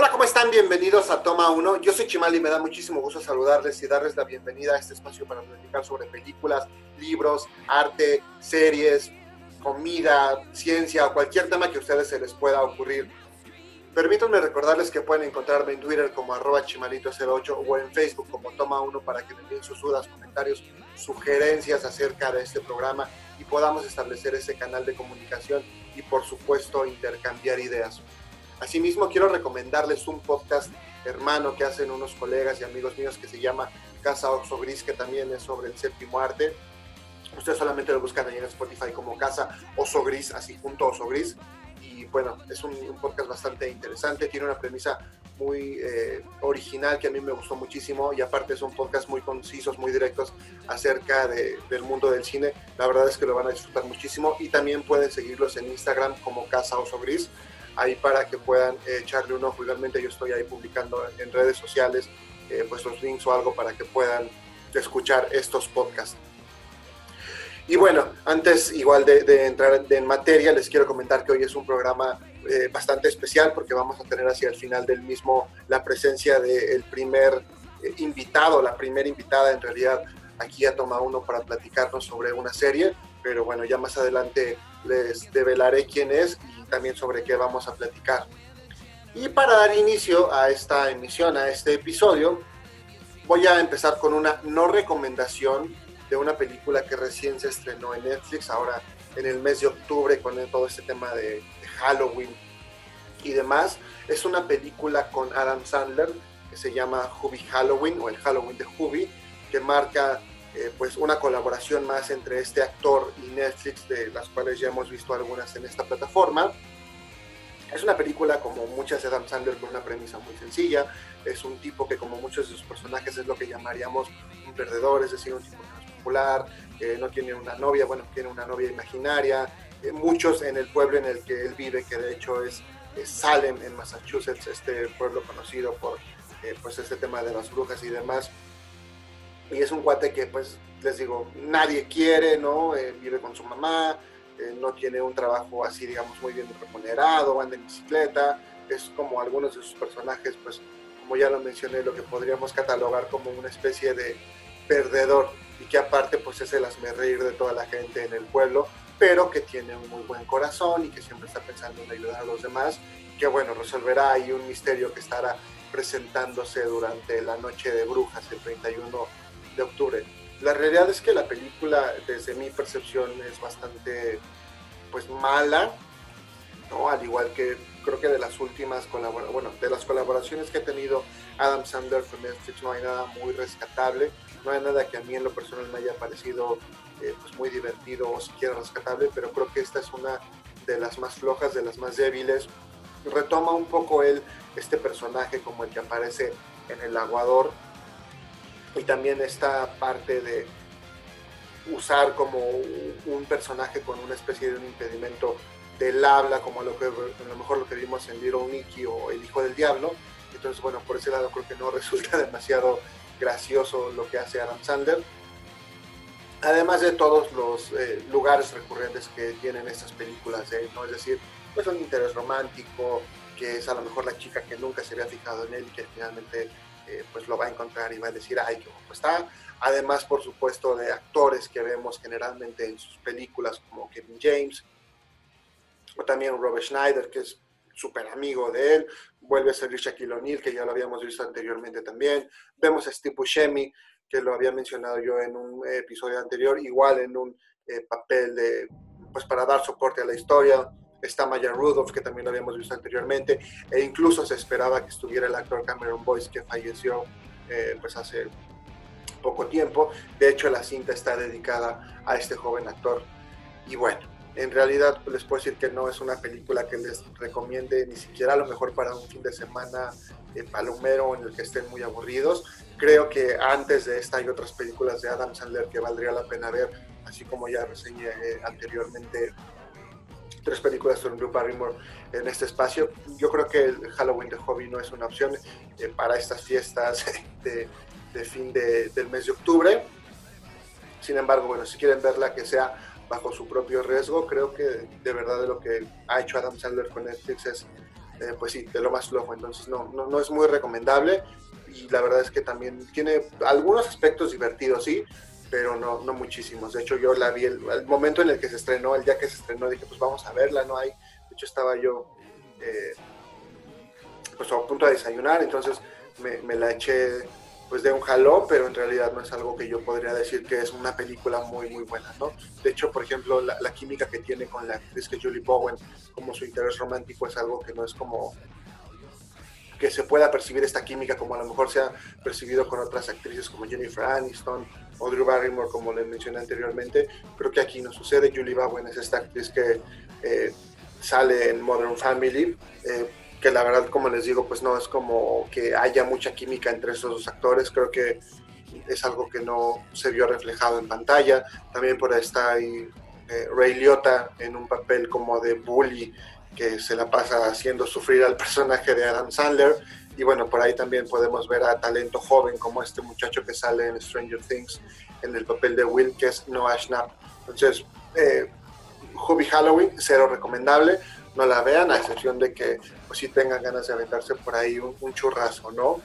Hola, ¿cómo están? Bienvenidos a Toma 1. Yo soy Chimal y me da muchísimo gusto saludarles y darles la bienvenida a este espacio para platicar sobre películas, libros, arte, series, comida, ciencia o cualquier tema que a ustedes se les pueda ocurrir. Permítanme recordarles que pueden encontrarme en Twitter como arroba chimalito08 o en Facebook como Toma 1 para que me envíen sus dudas, comentarios, sugerencias acerca de este programa y podamos establecer ese canal de comunicación y por supuesto intercambiar ideas. Asimismo, quiero recomendarles un podcast hermano que hacen unos colegas y amigos míos que se llama Casa Oxo Gris, que también es sobre el séptimo arte. Ustedes solamente lo buscan ahí en Spotify como Casa Oso Gris, así junto Oso Gris. Y bueno, es un, podcast bastante interesante, tiene una premisa muy eh, original que a mí me gustó muchísimo y aparte son podcasts muy concisos, muy directos acerca del mundo del cine. La verdad es que lo van a disfrutar muchísimo y también pueden seguirlos en Instagram como Casa Oso Gris ahí para que puedan eh, echarle un ojo. Igualmente yo estoy ahí publicando en redes sociales eh, pues los links o algo para que puedan escuchar estos podcasts. Y bueno, antes igual de, entrar en materia, les quiero comentar que hoy es un programa eh, bastante especial porque vamos a tener hacia el final del mismo la presencia del primer invitado, la primera invitada en realidad aquí a Toma Uno para platicarnos sobre una serie, pero bueno, ya más adelante les develaré quién es también sobre qué vamos a platicar. Y para dar inicio a esta emisión, a este episodio, voy a empezar con una no recomendación de una película que recién se estrenó en Netflix, ahora en el mes de octubre con todo este tema de, Halloween y demás. Es una película con Adam Sandler que se llama Hubie Halloween o el Halloween de Hubie, que marca eh, pues una colaboración más entre este actor y Netflix, de las cuales ya hemos visto algunas en esta plataforma. Es una película como muchas de Adam Sandler con una premisa muy sencilla. Es un tipo que como muchos de sus personajes es lo que llamaríamos un perdedor, es decir, un tipo que no es popular, que no tiene una novia, bueno, tiene una novia imaginaria. Eh, muchos en el pueblo en el que él vive, que de hecho es, Salem en Massachusetts, este pueblo conocido por eh, pues este tema de las brujas y demás, y es un cuate que, pues, les digo, nadie quiere, ¿no? Eh, vive con su mamá, eh, no tiene un trabajo así, digamos, muy bien remunerado, anda en bicicleta, es como algunos de sus personajes, pues, como ya lo mencioné, lo que podríamos catalogar como una especie de perdedor y que aparte, pues, es el reír de toda la gente en el pueblo, pero que tiene un muy buen corazón y que siempre está pensando en ayudar a los demás, que bueno, resolverá ahí un misterio que estará presentándose durante la noche de brujas el 31 de octubre. La realidad es que la película, desde mi percepción, es bastante pues mala, ¿no? Al igual que creo que de las últimas colaboraciones, bueno, de las colaboraciones que ha tenido Adam Sandler con Netflix no hay nada muy rescatable, no hay nada que a mí en lo personal me haya parecido eh, pues muy divertido o siquiera rescatable, pero creo que esta es una de las más flojas, de las más débiles. Retoma un poco él este personaje como el que aparece en El Aguador, y también esta parte de usar como un personaje con una especie de impedimento del habla, como lo que, a lo mejor lo que vimos en Little Nicky o El Hijo del Diablo. Entonces, bueno, por ese lado creo que no resulta demasiado gracioso lo que hace Adam Sandler. Además de todos los eh, lugares recurrentes que tienen estas películas, ¿no? es decir, pues un interés romántico, que es a lo mejor la chica que nunca se había fijado en él y que finalmente eh, pues lo va a encontrar y va a decir, ay, qué guapo está. Además, por supuesto, de actores que vemos generalmente en sus películas como Kevin James, o también Robert Schneider, que es súper amigo de él. Vuelve a ser Shaquille O'Neal, que ya lo habíamos visto anteriormente también. Vemos a Steve Buscemi, que lo había mencionado yo en un episodio anterior, igual en un eh, papel de, pues para dar soporte a la historia está Maya Rudolph, que también lo habíamos visto anteriormente, e incluso se esperaba que estuviera el actor Cameron Boyce, que falleció eh, pues hace poco tiempo. De hecho, la cinta está dedicada a este joven actor. Y bueno, en realidad les puedo decir que no es una película que les recomiende ni siquiera a lo mejor para un fin de semana eh, palomero en el que estén muy aburridos. Creo que antes de esta hay otras películas de Adam Sandler que valdría la pena ver, así como ya reseñé eh, anteriormente tres películas sobre Drew Barrymore en este espacio. Yo creo que el Halloween de Hobby no es una opción eh, para estas fiestas de, fin del mes de octubre. Sin embargo, bueno, si quieren verla que sea bajo su propio riesgo, creo que de verdad lo que ha hecho Adam Sandler con Netflix es eh, pues sí, de lo más flojo. Entonces no, no, no es muy recomendable y la verdad es que también tiene algunos aspectos divertidos, sí, pero no, no muchísimos. De hecho, yo la vi el, momento en el que se estrenó, el día que se estrenó, dije, pues vamos a verla, no hay. De hecho, estaba yo eh, pues a punto de desayunar, entonces me, la eché pues de un jalón, pero en realidad no es algo que yo podría decir que es una película muy, muy buena, ¿no? De hecho, por ejemplo, la, la química que tiene con la actriz que Julie Bowen, como su interés romántico, es algo que no es como que se pueda percibir esta química como a lo mejor se ha percibido con otras actrices como Jennifer Aniston o Drew Barrymore, como le mencioné anteriormente. Creo que aquí no sucede. Julie Bowen es esta actriz que eh, sale en Modern Family, eh, que la verdad, como les digo, pues no es como que haya mucha química entre esos dos actores. Creo que es algo que no se vio reflejado en pantalla. También por ahí está ahí, eh, Ray Liotta en un papel como de bully que se la pasa haciendo sufrir al personaje de Adam Sandler. Y bueno, por ahí también podemos ver a talento joven como este muchacho que sale en Stranger Things en el papel de Will, que es Noah Schnapp. Entonces, eh, Hubby Halloween, cero recomendable, no la vean, a excepción de que pues sí tengan ganas de aventarse por ahí un, un churrasco, ¿no?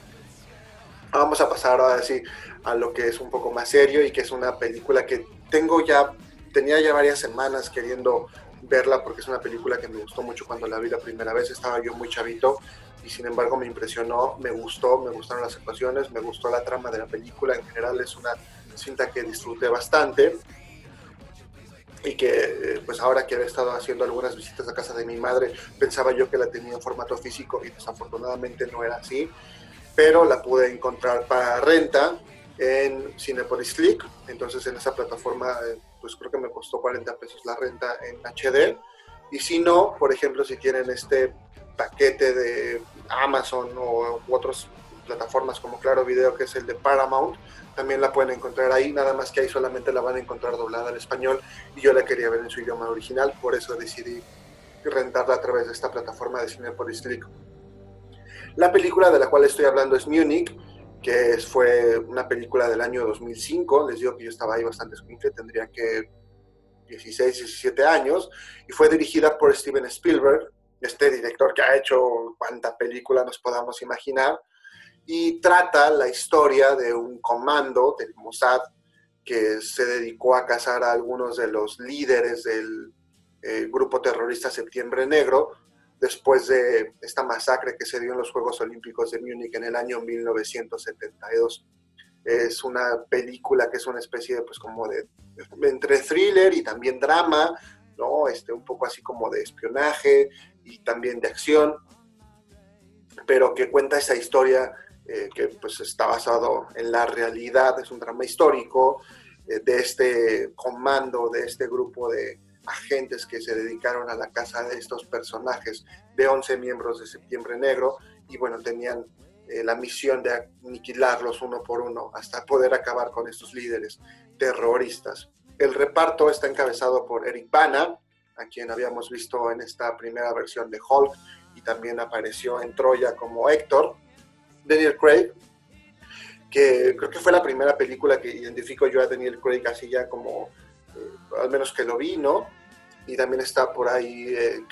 Vamos a pasar ahora sí a lo que es un poco más serio y que es una película que tengo ya, tenía ya varias semanas queriendo verla porque es una película que me gustó mucho cuando la vi la primera vez, estaba yo muy chavito y sin embargo me impresionó, me gustó, me gustaron las actuaciones, me gustó la trama de la película, en general es una cinta que disfruté bastante y que eh, pues ahora que he estado haciendo algunas visitas a casa de mi madre pensaba yo que la tenía en formato físico y desafortunadamente no era así, pero la pude encontrar para renta en Cinepolis Click, entonces en esa plataforma eh, pues creo que me costó 40 pesos la renta en HD. Y si no, por ejemplo, si tienen este paquete de Amazon o otras plataformas como Claro Video, que es el de Paramount, también la pueden encontrar ahí, nada más que ahí solamente la van a encontrar doblada al español y yo la quería ver en su idioma original, por eso decidí rentarla a través de esta plataforma de Cinepolis Click. La película de la cual estoy hablando es Munich, que fue una película del año 2005, les digo que yo estaba ahí bastante escuincle, tendría que 16, 17 años, y fue dirigida por Steven Spielberg, este director que ha hecho cuanta película nos podamos imaginar, y trata la historia de un comando del Mossad que se dedicó a cazar a algunos de los líderes del eh, grupo terrorista Septiembre Negro, después de esta masacre que se dio en los Juegos Olímpicos de Múnich en el año 1972. Es una película que es una especie de, pues como de, entre thriller y también drama, ¿no? Este, un poco así como de espionaje y también de acción, pero que cuenta esa historia eh, que pues está basado en la realidad, es un drama histórico eh, de este comando, de este grupo de, agentes que se dedicaron a la caza de estos personajes, de 11 miembros de Septiembre Negro, y bueno, tenían eh, la misión de aniquilarlos uno por uno hasta poder acabar con estos líderes terroristas. El reparto está encabezado por Eric Bana, a quien habíamos visto en esta primera versión de Hulk y también apareció en Troya como Héctor. Daniel Craig, que creo que fue la primera película que identifico yo a Daniel Craig así ya como al menos que lo vi, ¿no? Y también está por ahí eh,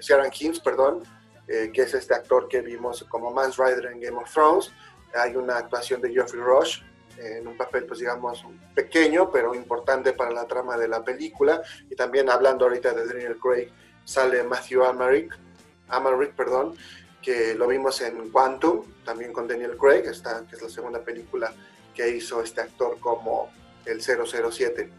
Sharon eh, perdón, eh, que es este actor que vimos como Mans Rider en Game of Thrones. Hay una actuación de Geoffrey Rush en un papel, pues digamos, pequeño, pero importante para la trama de la película. Y también hablando ahorita de Daniel Craig, sale Matthew Amarick, Amarick perdón, que lo vimos en Quantum, también con Daniel Craig, esta, que es la segunda película que hizo este actor como el 007.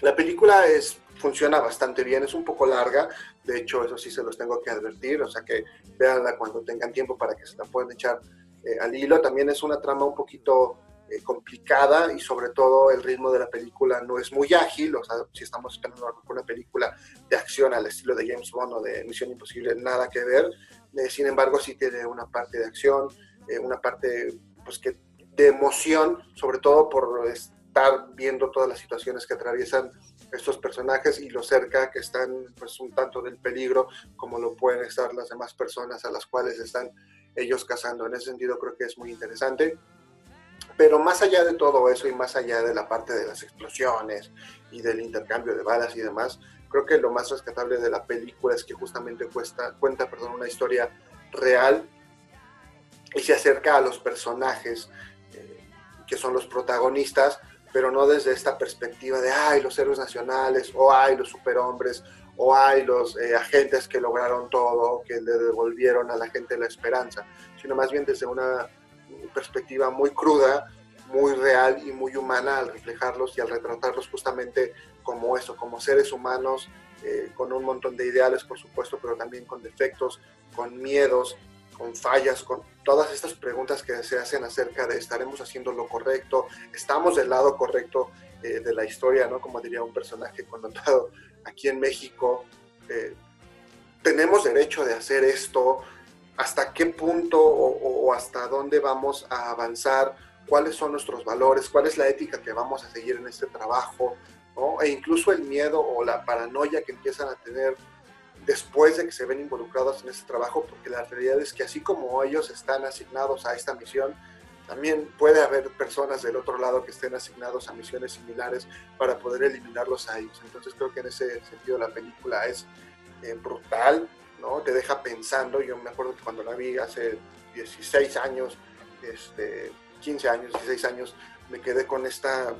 La película es, funciona bastante bien, es un poco larga, de hecho eso sí se los tengo que advertir, o sea que véanla cuando tengan tiempo para que se la puedan echar eh, al hilo. También es una trama un poquito eh, complicada y sobre todo el ritmo de la película no es muy ágil, o sea, si estamos esperando una película de acción al estilo de James Bond o de Misión Imposible, nada que ver. Eh, sin embargo, sí tiene una parte de acción, una parte pues que de emoción, sobre todo por estar viendo todas las situaciones que atraviesan estos personajes y lo cerca que están pues un tanto del peligro como lo pueden estar las demás personas a las cuales están ellos cazando. En ese sentido creo que es muy interesante. Pero más allá de todo eso y más allá de la parte de las explosiones y del intercambio de balas y demás, Creo que lo más rescatable de la película es que justamente cuesta, cuenta perdón, una historia real y se acerca a los personajes eh, que son los protagonistas, pero no desde esta perspectiva de, ay, los héroes nacionales, o ay, los superhombres, o hay los eh, agentes que lograron todo, que le devolvieron a la gente la esperanza, sino más bien desde una perspectiva muy cruda, muy real y muy humana al reflejarlos y al retratarlos justamente como eso, como seres humanos, eh, con un montón de ideales, por supuesto, pero también con defectos, con miedos, con fallas, con todas estas preguntas que se hacen acerca de estaremos haciendo lo correcto, estamos del lado correcto eh, de la historia, ¿no? Como diría un personaje connotado aquí en México, eh, tenemos derecho de hacer esto, hasta qué punto o, hasta dónde vamos a avanzar, cuáles son nuestros valores, cuál es la ética que vamos a seguir en este trabajo, e incluso el miedo o la paranoia que empiezan a tener después de que se ven involucrados en este trabajo, porque la realidad es que así como ellos están asignados a esta misión, también puede haber personas del otro lado que estén asignados a misiones similares para poder eliminarlos a ellos. Entonces creo que en ese sentido la película es eh, brutal, ¿no? Te deja pensando. Yo me acuerdo que cuando la vi hace 16 años, este, 15 años, 16 años, me quedé con esta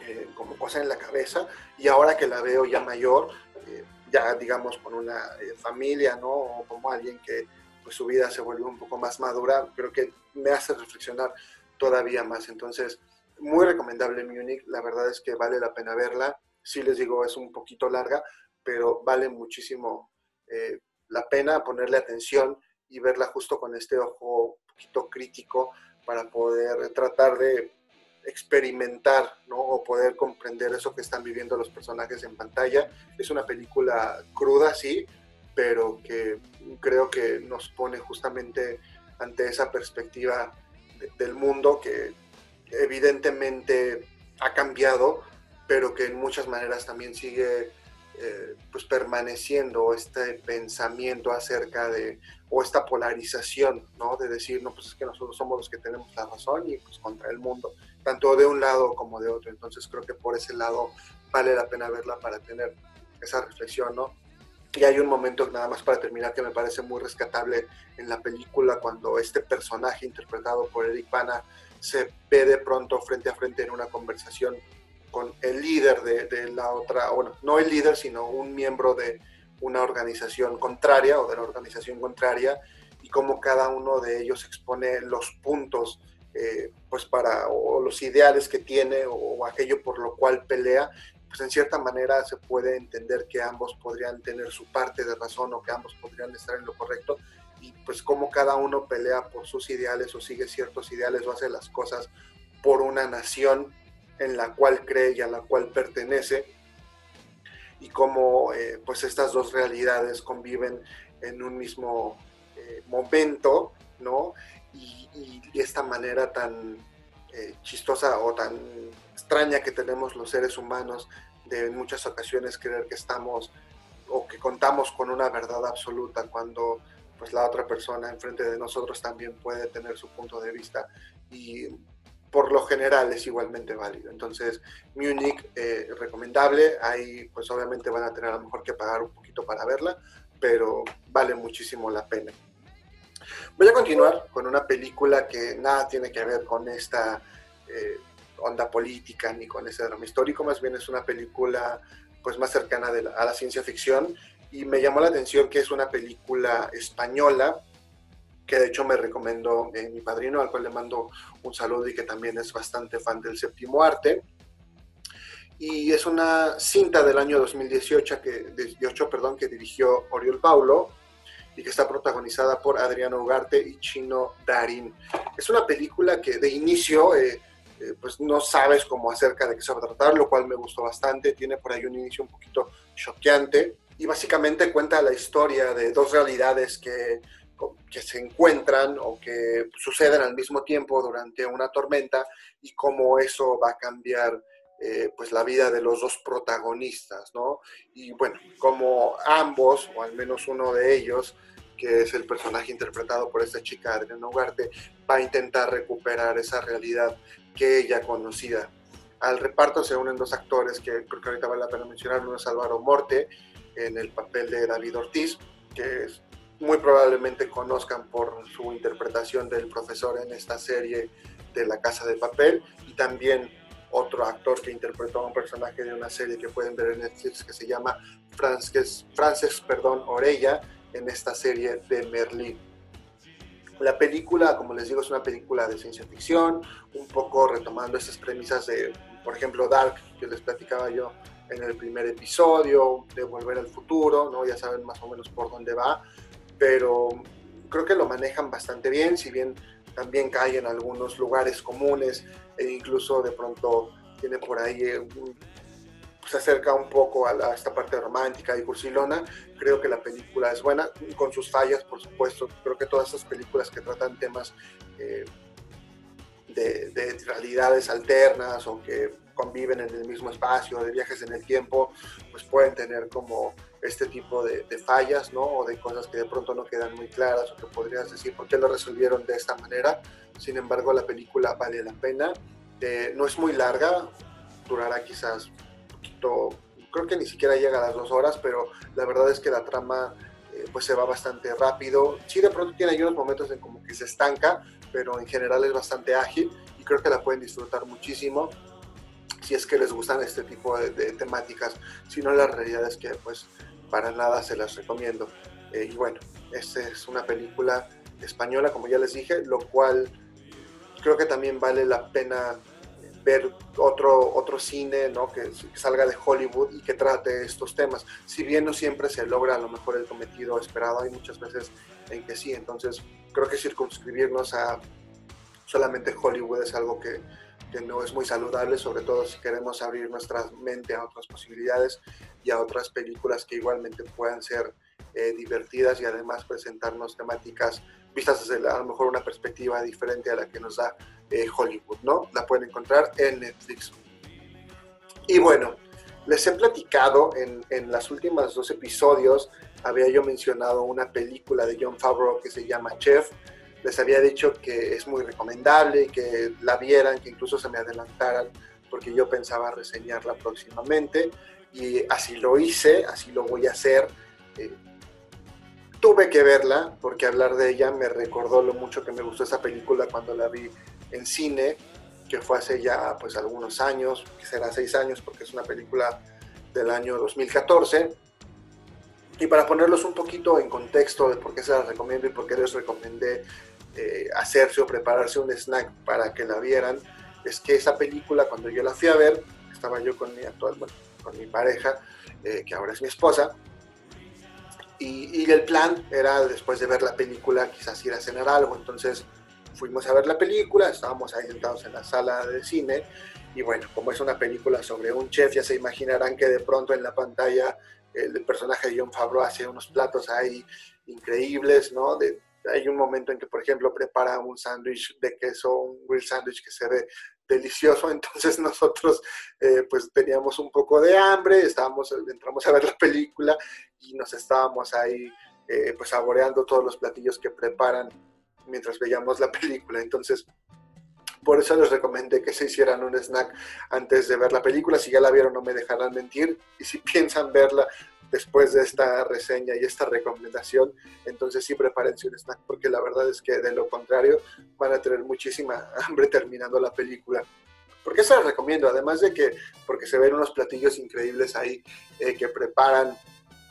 eh, como cosa en la cabeza y ahora que la veo ya mayor, eh, ya digamos con una familia, ¿no? O como alguien que pues su vida se vuelve un poco más madura, creo que me hace reflexionar todavía más. Entonces, muy recomendable Munich, la verdad es que vale la pena verla. Sí les digo, es un poquito larga, pero vale muchísimo eh, la pena ponerle atención y verla justo con este ojo un poquito crítico para poder tratar de experimentar ¿no? o poder comprender eso que están viviendo los personajes en pantalla. Es una película cruda, sí, pero que creo que nos pone justamente ante esa perspectiva del mundo que evidentemente ha cambiado, pero que en muchas maneras también sigue eh, pues permaneciendo este pensamiento acerca de, o esta polarización, ¿no? De decir, no, pues es que nosotros somos los que tenemos la razón y pues contra el mundo, tanto de un lado como de otro. Entonces creo que por ese lado vale la pena verla para tener esa reflexión, ¿no? Y hay un momento, nada más para terminar, que me parece muy rescatable en la película, cuando este personaje interpretado por Eric Bana se ve de pronto frente a frente en una conversación con el líder de, la otra, bueno, no el líder, sino un miembro de una organización contraria o de la organización contraria, y cómo cada uno de ellos expone los puntos, eh, pues para, o los ideales que tiene, o aquello por lo cual pelea, pues en cierta manera se puede entender que ambos podrían tener su parte de razón o que ambos podrían estar en lo correcto y pues como cada uno pelea por sus ideales o sigue ciertos ideales o hace las cosas por una nación en la cual cree y a la cual pertenece y cómo eh, pues estas dos realidades conviven en un mismo eh, momento, ¿no? Y, esta manera tan eh, chistosa o tan extraña que tenemos los seres humanos de en muchas ocasiones creer que estamos o que contamos con una verdad absoluta cuando pues la otra persona enfrente de nosotros también puede tener su punto de vista y por lo general es igualmente válido. Entonces, Munich, eh, recomendable, ahí pues obviamente van a tener a lo mejor que pagar un poquito para verla, pero vale muchísimo la pena. Voy a continuar con una película que nada tiene que ver con esta eh, onda política ni con ese drama histórico, más bien es una película pues más cercana a la ciencia ficción y me llamó la atención que es una película española que de hecho me recomendó eh, mi padrino, al cual le mando un saludo y que también es bastante fan del séptimo arte. Y es una cinta del año 2018 que, 18, perdón, que dirigió Oriol Paulo y que está protagonizada por Adriano Ugarte y Chino Darín. Es una película que de inicio eh, eh, pues no sabes cómo acerca de qué se va a tratar, lo cual me gustó bastante. Tiene por ahí un inicio un poquito choqueante y básicamente cuenta la historia de dos realidades que, que se encuentran o que suceden al mismo tiempo durante una tormenta y cómo eso va a cambiar eh, pues la vida de los dos protagonistas, ¿no? Y bueno, como ambos, o al menos uno de ellos, que es el personaje interpretado por esta chica Adriana Ugarte, va a intentar recuperar esa realidad que ella conocía Al reparto se unen dos actores que creo que ahorita vale la pena mencionar. Uno es Álvaro Morte en el papel de David Ortiz, que muy probablemente conozcan por su interpretación del profesor en esta serie de La Casa de Papel y también otro actor que interpretó a un personaje de una serie que pueden ver en Netflix que se llama Frances, Frances perdón, Orella en esta serie de Merlín. La película, como les digo, es una película de ciencia ficción, un poco retomando esas premisas de, por ejemplo, Dark, que les platicaba yo en el primer episodio, de Volver al Futuro, ¿no? Ya saben más o menos por dónde va, pero creo que lo manejan bastante bien, si bien también cae en algunos lugares comunes e incluso de pronto tiene por ahí eh, se acerca un poco a, esta parte romántica y cursilona. Creo que la película es buena, con sus fallas, por supuesto. Creo que todas esas películas que tratan temas eh, de, realidades alternas o que conviven en el mismo espacio, de viajes en el tiempo, pues pueden tener como este tipo de, fallas, ¿no? O de cosas que de pronto no quedan muy claras o que podrías decir por qué lo resolvieron de esta manera. Sin embargo, la película vale la pena. Eh, no es muy larga, durará quizás un poquito, creo que ni siquiera llega a las dos horas, pero la verdad es que la trama eh, pues se va bastante rápido. Sí, de pronto tiene algunos momentos en como que se estanca, pero en general es bastante ágil y creo que la pueden disfrutar muchísimo si es que les gustan este tipo de, temáticas. Si no, la realidad es que pues para nada se las recomiendo. Eh, y bueno, esta es una película española, como ya les dije, lo cual creo que también vale la pena ver otro, otro cine ¿no? que, salga de Hollywood y que trate estos temas. Si bien no siempre se logra a lo mejor el cometido esperado, hay muchas veces en que sí. Entonces creo que circunscribirnos a solamente Hollywood es algo que, que no es muy saludable, sobre todo si queremos abrir nuestra mente a otras posibilidades y a otras películas que igualmente puedan ser eh, divertidas y además presentarnos temáticas vistas desde a lo mejor una perspectiva diferente a la que nos da eh, Hollywood, ¿no? La pueden encontrar en Netflix. Y bueno, les he platicado en, en las últimas dos episodios, había yo mencionado una película de John Favreau que se llama Chef. Les había dicho que es muy recomendable, que la vieran, que incluso se me adelantaran, porque yo pensaba reseñarla próximamente. Y así lo hice, así lo voy a hacer. Eh, tuve que verla porque hablar de ella me recordó lo mucho que me gustó esa película cuando la vi en cine, que fue hace ya pues algunos años, que será seis años porque es una película del año 2014. Y para ponerlos un poquito en contexto de por qué se la recomiendo y por qué les recomendé eh, hacerse o prepararse un snack para que la vieran, es que esa película cuando yo la fui a ver, estaba yo con mi actual, bueno, con mi pareja, eh, que ahora es mi esposa, y, el plan era después de ver la película quizás ir a cenar algo. Entonces fuimos a ver la película, estábamos ahí sentados en la sala de cine y bueno, como es una película sobre un chef, ya se imaginarán que de pronto en la pantalla el personaje de John Favreau hace unos platos ahí increíbles, ¿no? De, hay un momento en que, por ejemplo, prepara un sándwich de queso, un grill sándwich que se ve delicioso, entonces nosotros eh, pues teníamos un poco de hambre, estábamos, entramos a ver la película y nos estábamos ahí eh, pues saboreando todos los platillos que preparan mientras veíamos la película, entonces por eso les recomendé que se hicieran un snack antes de ver la película, si ya la vieron no me dejarán mentir. Y si piensan verla después de esta reseña y esta recomendación, entonces sí prepárense un snack porque la verdad es que de lo contrario van a tener muchísima hambre terminando la película. ¿Por qué se la recomiendo? Además de que, porque se ven unos platillos increíbles ahí eh, que preparan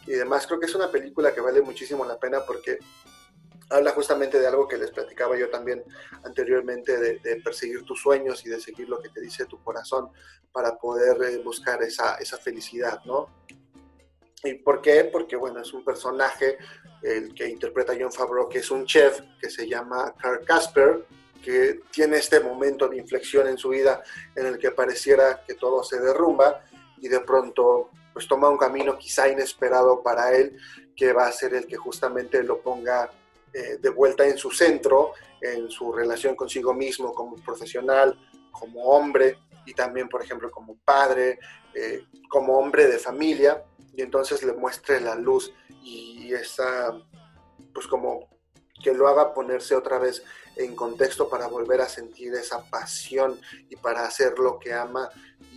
y demás, creo que es una película que vale muchísimo la pena porque habla justamente de algo que les platicaba yo también anteriormente, de, perseguir tus sueños y de seguir lo que te dice tu corazón para poder eh, buscar esa, esa felicidad, ¿no? ¿Y por qué? Porque, bueno, es un personaje, el que interpreta John Favreau, que es un chef que se llama Carl Casper, que tiene este momento de inflexión en su vida en el que pareciera que todo se derrumba y de pronto pues toma un camino quizá inesperado para él, que va a ser el que justamente lo ponga eh, de vuelta en su centro, en su relación consigo mismo como profesional, como hombre y también, por ejemplo, como padre, eh, como hombre de familia y entonces le muestre la luz y esa, pues como que lo haga ponerse otra vez en contexto para volver a sentir esa pasión y para hacer lo que ama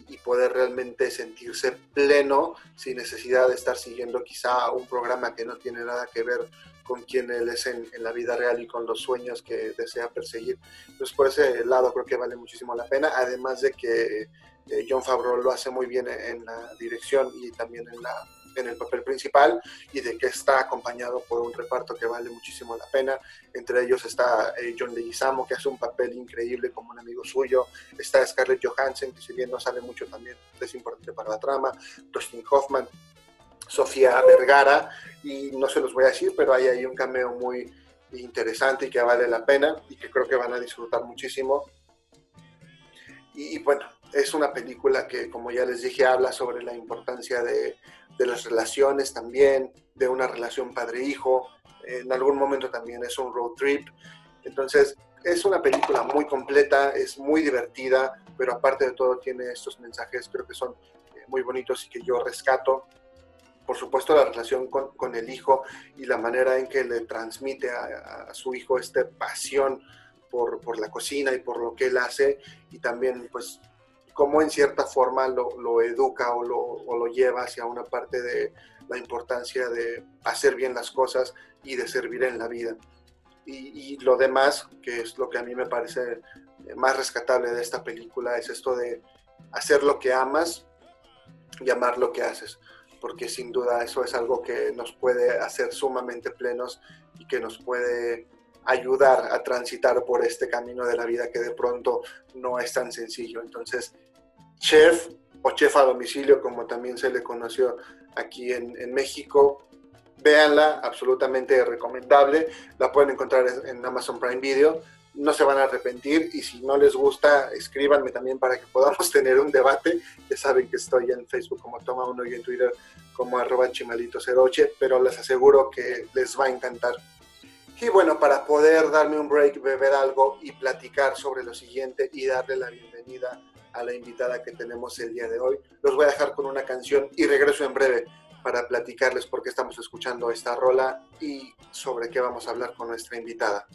y, poder realmente sentirse pleno sin necesidad de estar siguiendo quizá un programa que no tiene nada que ver con quien él es en, la vida real y con los sueños que desea perseguir. Entonces por ese lado creo que vale muchísimo la pena, además de que eh, John Favreau lo hace muy bien en la dirección y también en la en el papel principal y de que está acompañado por un reparto que vale muchísimo la pena. Entre ellos está eh, John Leguizamo, que hace un papel increíble como un amigo suyo. Está Scarlett Johansson, que si bien no sale mucho también es importante para la trama. Dustin Hoffman, Sofía Vergara, y no se los voy a decir, pero hay ahí un cameo muy interesante y que vale la pena y que creo que van a disfrutar muchísimo. y bueno, es una película que, como ya les dije, habla sobre la importancia de, de las relaciones también, de una relación padre-hijo. En algún momento también es un road trip. Entonces, es una película muy completa, es muy divertida, pero aparte de todo tiene estos mensajes, creo que son eh, muy bonitos y que yo rescato. Por supuesto, la relación con, con el hijo y la manera en que le transmite a, a su hijo esta pasión por, por, la cocina y por lo que él hace y también pues cómo en cierta forma lo, educa o lo, lleva hacia una parte de la importancia de hacer bien las cosas y de servir en la vida. Y, lo demás, que es lo que a mí me parece más rescatable de esta película, es esto de hacer lo que amas y amar lo que haces, porque sin duda eso es algo que nos puede hacer sumamente plenos y que nos puede ayudar a transitar por este camino de la vida que de pronto no es tan sencillo. Entonces, chef o chef a domicilio, como también se le conoció aquí en, en México, véanla, absolutamente recomendable. La pueden encontrar en Amazon Prime Video. No se van a arrepentir y si no les gusta, escríbanme también para que podamos tener un debate. Ya saben que estoy en Facebook como Toma Uno y en Twitter como arroba chimalito08, pero les aseguro que les va a encantar. Y bueno, para poder darme un break, beber algo y platicar sobre lo siguiente y darle la bienvenida a la invitada que tenemos el día de hoy, los voy a dejar con una canción y regreso en breve para platicarles por qué estamos escuchando esta rola y sobre qué vamos a hablar con nuestra invitada.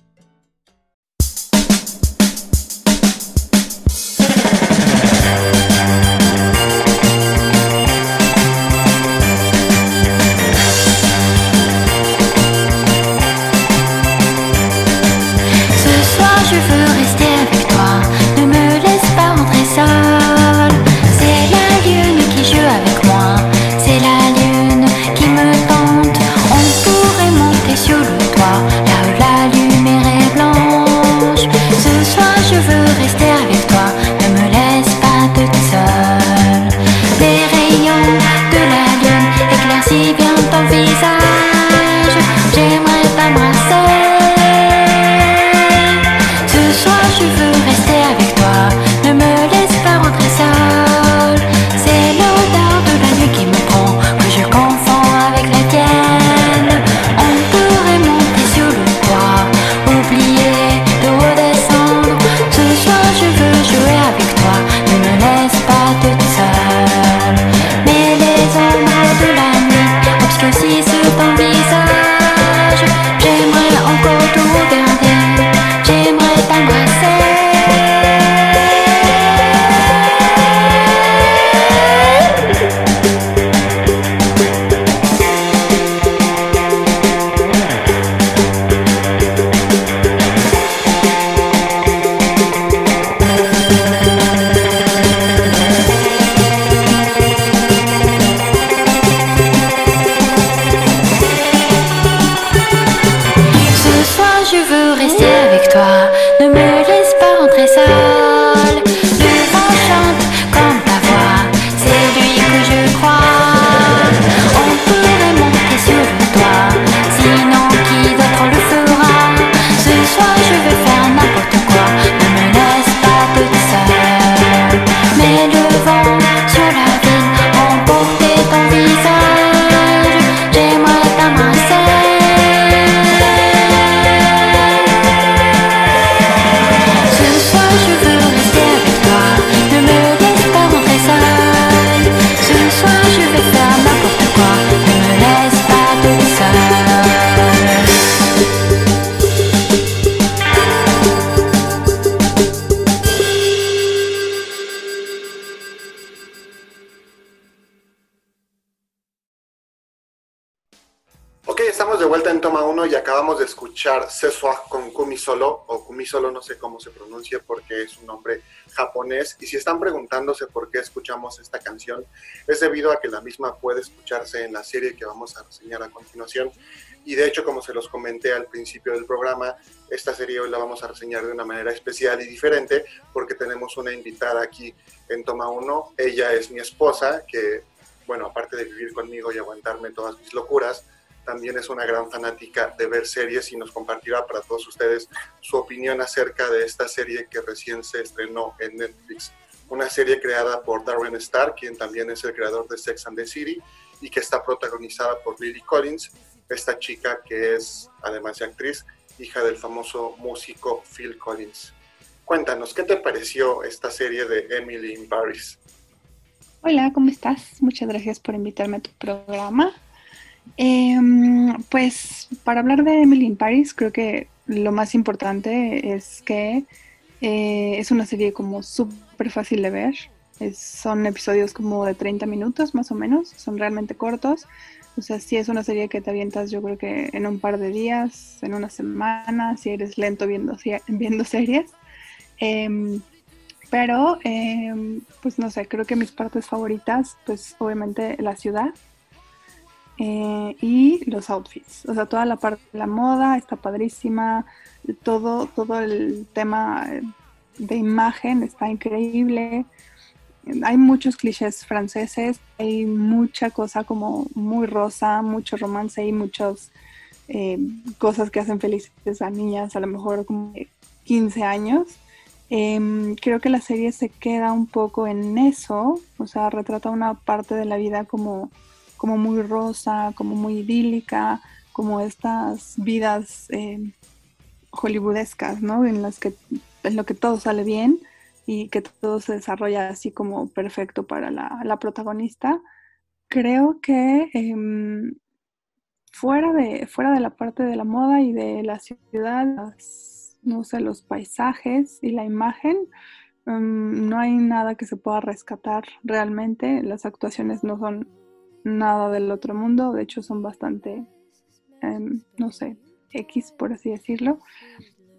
Escuchar Seswa con Kumi Solo, o Kumi Solo, no sé cómo se pronuncia porque es un nombre japonés. Y si están preguntándose por qué escuchamos esta canción, es debido a que la misma puede escucharse en la serie que vamos a reseñar a continuación. Y de hecho, como se los comenté al principio del programa, esta serie hoy la vamos a reseñar de una manera especial y diferente porque tenemos una invitada aquí en Toma 1. Ella es mi esposa, que, bueno, aparte de vivir conmigo y aguantarme todas mis locuras, también es una gran fanática de ver series y nos compartirá para todos ustedes su opinión acerca de esta serie que recién se estrenó en Netflix. Una serie creada por Darren Star, quien también es el creador de Sex and the City y que está protagonizada por Lily Collins, esta chica que es, además de actriz, hija del famoso músico Phil Collins. Cuéntanos, ¿qué te pareció esta serie de Emily in Paris? Hola, ¿cómo estás? Muchas gracias por invitarme a tu programa. Em, pues para hablar de Emily in Paris, creo que lo más importante es que eh, es una serie como súper fácil de ver. son episodios como de 30 minutos más o menos, son realmente cortos. O sea, si es una serie que te avientas yo creo que en un par de días, en una semana, si eres lento viendo, viendo series. Em, pero, em, pues no sé, creo que mis partes favoritas, pues obviamente la ciudad, eh, y los outfits. O sea, toda la parte de la moda está padrísima, todo, todo el tema de imagen está increíble. Hay muchos clichés franceses, hay mucha cosa como muy rosa, mucho romance y muchas eh, cosas que hacen felices a niñas, a lo mejor como 15 años. Em, creo que la serie se queda un poco en eso, o sea, retrata una parte de la vida como como muy rosa, como muy idílica, como estas vidas eh, hollywoodescas, ¿no? En las que lo que todo sale bien y que todo se desarrolla así como perfecto para la, protagonista. Creo que em, fuera, de, fuera de la parte de la moda y de la ciudad, no sé, los paisajes y la imagen, em, no hay nada que se pueda rescatar realmente. Las actuaciones no son nada del otro mundo, de hecho son bastante, em, no sé, X por así decirlo,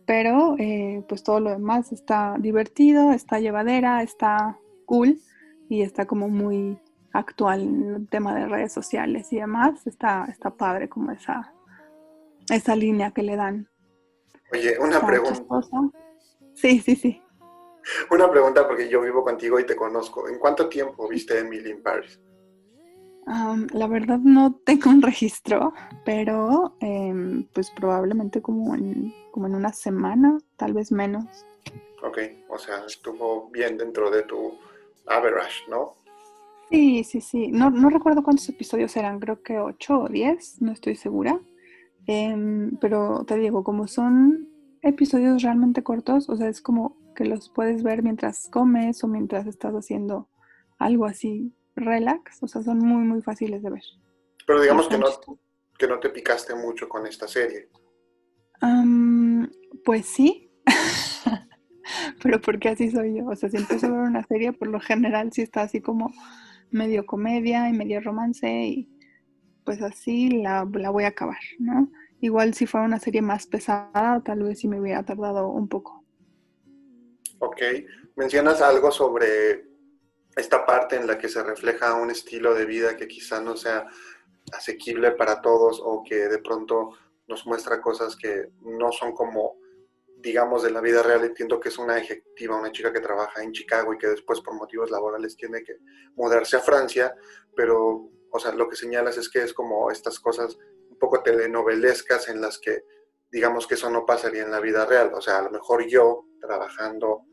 pero eh, pues todo lo demás está divertido, está llevadera, está cool y está como muy actual en el tema de redes sociales y demás, está, está padre como esa, esa línea que le dan. Oye, una pregunta. Sí, sí, sí. Una pregunta porque yo vivo contigo y te conozco. ¿En cuánto tiempo viste Emily in Paris? La verdad no tengo un registro, pero em, pues probablemente como en, como en una semana, tal vez menos. Ok, o sea, estuvo bien dentro de tu average, ¿no? Sí, sí, sí. No, no recuerdo cuántos episodios eran, creo que ocho o diez, no estoy segura. Em, pero te digo, como son episodios realmente cortos, o sea, es como que los puedes ver mientras comes o mientras estás haciendo algo así relax, o sea, son muy, muy fáciles de ver. Pero digamos que no, que no te picaste mucho con esta serie. pues sí, pero porque así soy yo. O sea, si empiezo a ver una serie, por lo general sí está así como medio comedia y medio romance y pues así la, la voy a acabar, ¿no? Igual si fuera una serie más pesada, tal vez sí me hubiera tardado un poco. Ok, mencionas algo sobre esta parte en la que se refleja un estilo de vida que quizá no sea asequible para todos o que de pronto nos muestra cosas que no son como, digamos, de la vida real. Entiendo que es una ejecutiva, una chica que trabaja en Chicago y que después por motivos laborales tiene que mudarse a Francia, pero, o sea, lo que señalas es que es como estas cosas un poco telenovelescas en las que, digamos que eso no pasaría en la vida real. O sea, a lo mejor yo trabajando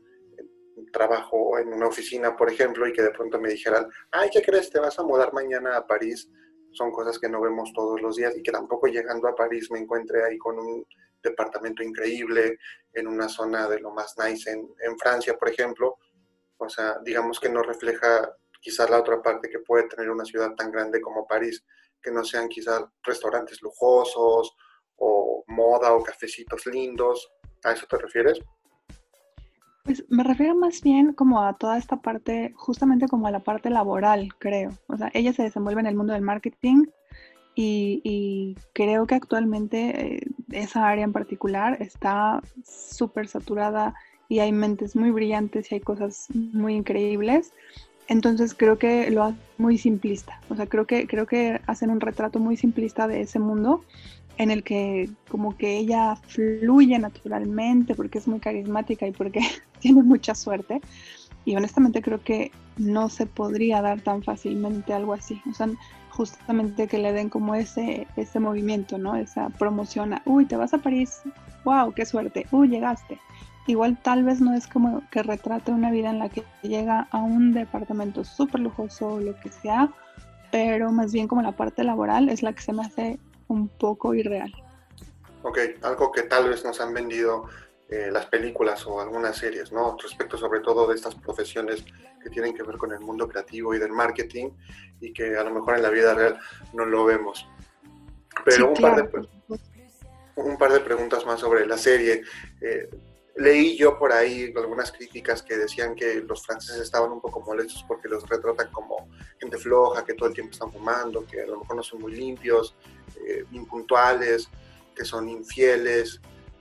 trabajo en una oficina, por ejemplo, y que de pronto me dijeran, ay, ¿qué crees? Te vas a mudar mañana a París. Son cosas que no vemos todos los días y que tampoco llegando a París me encuentre ahí con un departamento increíble, en una zona de lo más nice en, Francia, por ejemplo. O sea, digamos que no refleja quizás la otra parte que puede tener una ciudad tan grande como París, que no sean quizás restaurantes lujosos o moda o cafecitos lindos. ¿A eso te refieres? Pues me refiero más bien como a toda esta parte, justamente como a la parte laboral, creo. O sea, ella se desenvuelve en el mundo del marketing y, creo que actualmente eh, esa área en particular está súper saturada y hay mentes muy brillantes y hay cosas muy increíbles. Entonces creo que lo hacen muy simplista. O sea, creo que, creo que hacen un retrato muy simplista de ese mundo en el que como que ella fluye naturalmente porque es muy carismática y porque tiene mucha suerte. Y honestamente creo que no se podría dar tan fácilmente algo así. O sea, justamente que le den como ese, ese movimiento, ¿no? Esa promoción a, uy, te vas a París, wow, qué suerte, uy, llegaste. Igual tal vez no es como que retrate una vida en la que llega a un departamento súper lujoso o lo que sea, pero más bien como la parte laboral es la que se me hace un poco irreal. Ok, algo que tal vez nos han vendido eh, las películas o algunas series, ¿no? Respecto sobre todo de estas profesiones que tienen que ver con el mundo creativo y del marketing y que a lo mejor en la vida real no lo vemos. Pero un, par de, un par de preguntas más sobre la serie. Eh, leí yo por ahí algunas críticas que decían que los franceses estaban un poco molestos porque los retratan como gente floja, que todo el tiempo están fumando, que a lo mejor no son muy limpios, eh, impuntuales, que son infieles,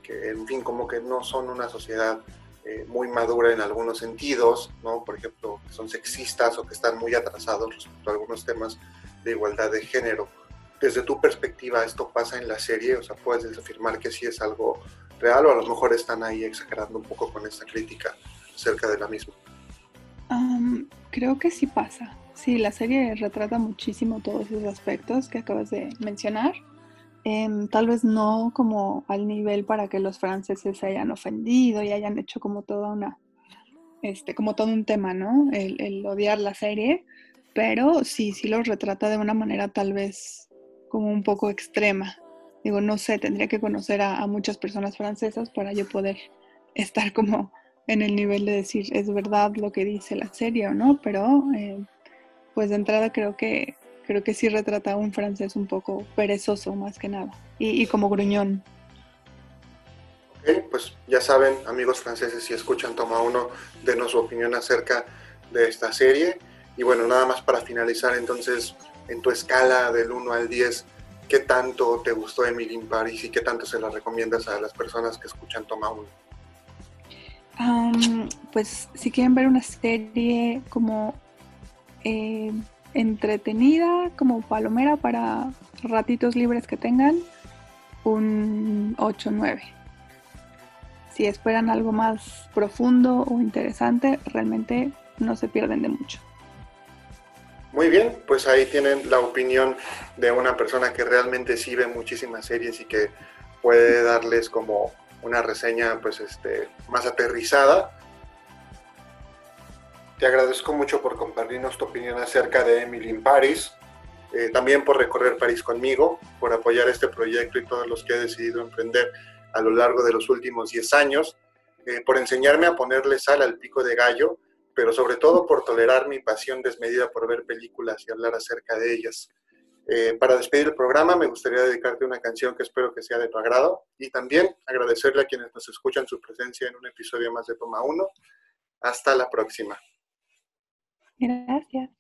en fin, como que no son una sociedad eh, muy madura en algunos sentidos, ¿no? Por ejemplo, que son sexistas o que están muy atrasados respecto a algunos temas de igualdad de género. Desde tu perspectiva, ¿esto pasa en la serie? O sea, ¿puedes afirmar que sí es algo real o a lo mejor están ahí exagerando un poco con esta crítica acerca de la misma? creo que sí pasa. Sí, la serie retrata muchísimo todos esos aspectos que acabas de mencionar. Em, tal vez no como al nivel para que los franceses se hayan ofendido y hayan hecho como toda una, este, como todo un tema, ¿no? El, odiar la serie, pero sí, sí los retrata de una manera tal vez como un poco extrema. Digo, no sé, tendría que conocer a, muchas personas francesas para yo poder estar como en el nivel de decir, es verdad lo que dice la serie o no, pero eh, pues de entrada creo que creo que sí retrata a un francés un poco perezoso más que nada y, como gruñón. Ok, pues ya saben, amigos franceses, si escuchan Toma Uno, denos su opinión acerca de esta serie. Y bueno, nada más para finalizar, entonces, en tu escala del 1 al 10, ¿qué tanto te gustó Emily in Paris y qué tanto se la recomiendas a las personas que escuchan Toma Uno? pues si quieren ver una serie como eh, entretenida, como palomera para ratitos libres que tengan, un 8-9. Si esperan algo más profundo o interesante, realmente no se pierden de mucho. Muy bien, pues ahí tienen la opinión de una persona que realmente sí ve muchísimas series y que puede darles como una reseña pues este más aterrizada te agradezco mucho por compartirnos tu opinión acerca de Emily in Paris, eh, también por recorrer París conmigo, por apoyar este proyecto y todos los que he decidido emprender a lo largo de los últimos 10 años, eh, por enseñarme a ponerle sal al pico de gallo, pero sobre todo por tolerar mi pasión desmedida por ver películas y hablar acerca de ellas. Eh, para despedir el programa me gustaría dedicarte una canción que espero que sea de tu agrado y también agradecerle a quienes nos escuchan su presencia en un episodio más de Toma 1. Hasta la próxima. Gracias.